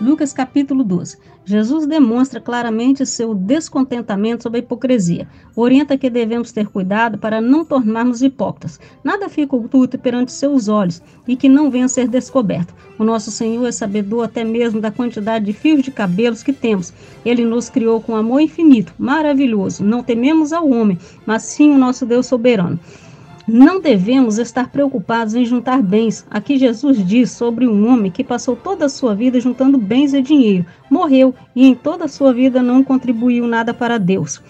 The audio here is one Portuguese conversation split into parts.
Lucas capítulo 12. Jesus demonstra claramente seu descontentamento sobre a hipocrisia. Orienta que devemos ter cuidado para não tornarmos hipócritas. Nada fica oculto perante seus olhos e que não venha a ser descoberto. O nosso Senhor é sabedor até mesmo da quantidade de fios de cabelos que temos. Ele nos criou com amor infinito, maravilhoso. Não tememos ao homem, mas sim o nosso Deus soberano. Não devemos estar preocupados em juntar bens. Aqui Jesus diz sobre um homem que passou toda a sua vida juntando bens e dinheiro, morreu e em toda a sua vida não contribuiu nada para Deus.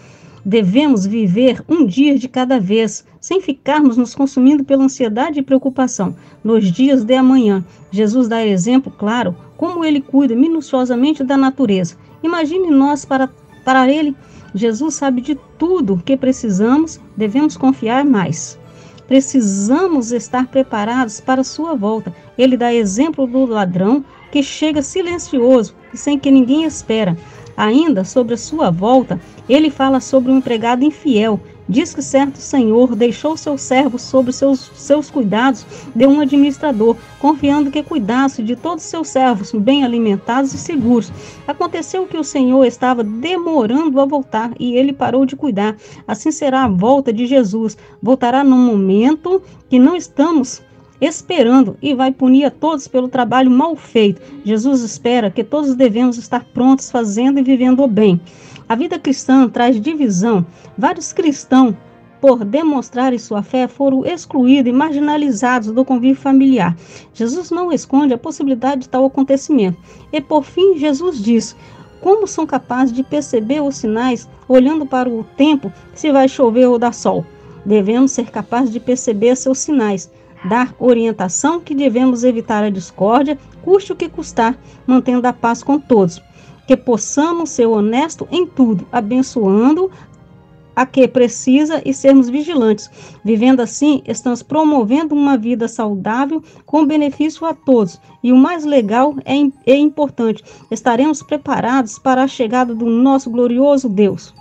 Devemos viver um dia de cada vez, sem ficarmos nos consumindo pela ansiedade e preocupação. Nos dias de amanhã, Jesus dá exemplo claro como ele cuida minuciosamente da natureza. Imagine nós para, para ele. Jesus sabe de tudo que precisamos, devemos confiar mais. Precisamos estar preparados para sua volta. Ele dá exemplo do ladrão que chega silencioso e sem que ninguém espera. Ainda sobre a sua volta, ele fala sobre um empregado infiel Diz que certo senhor deixou seu servo sobre seus, seus cuidados de um administrador, confiando que cuidasse de todos seus servos bem alimentados e seguros. Aconteceu que o senhor estava demorando a voltar e ele parou de cuidar. Assim será a volta de Jesus. Voltará no momento que não estamos esperando e vai punir a todos pelo trabalho mal feito. Jesus espera que todos devemos estar prontos fazendo e vivendo o bem. A vida cristã traz divisão. Vários cristãos, por demonstrarem sua fé, foram excluídos e marginalizados do convívio familiar. Jesus não esconde a possibilidade de tal acontecimento. E por fim, Jesus diz: como são capazes de perceber os sinais olhando para o tempo se vai chover ou dar sol? Devemos ser capazes de perceber seus sinais, dar orientação que devemos evitar a discórdia, custe o que custar, mantendo a paz com todos que possamos ser honestos em tudo, abençoando a que precisa e sermos vigilantes. Vivendo assim, estamos promovendo uma vida saudável com benefício a todos. E o mais legal é, é importante, estaremos preparados para a chegada do nosso glorioso Deus.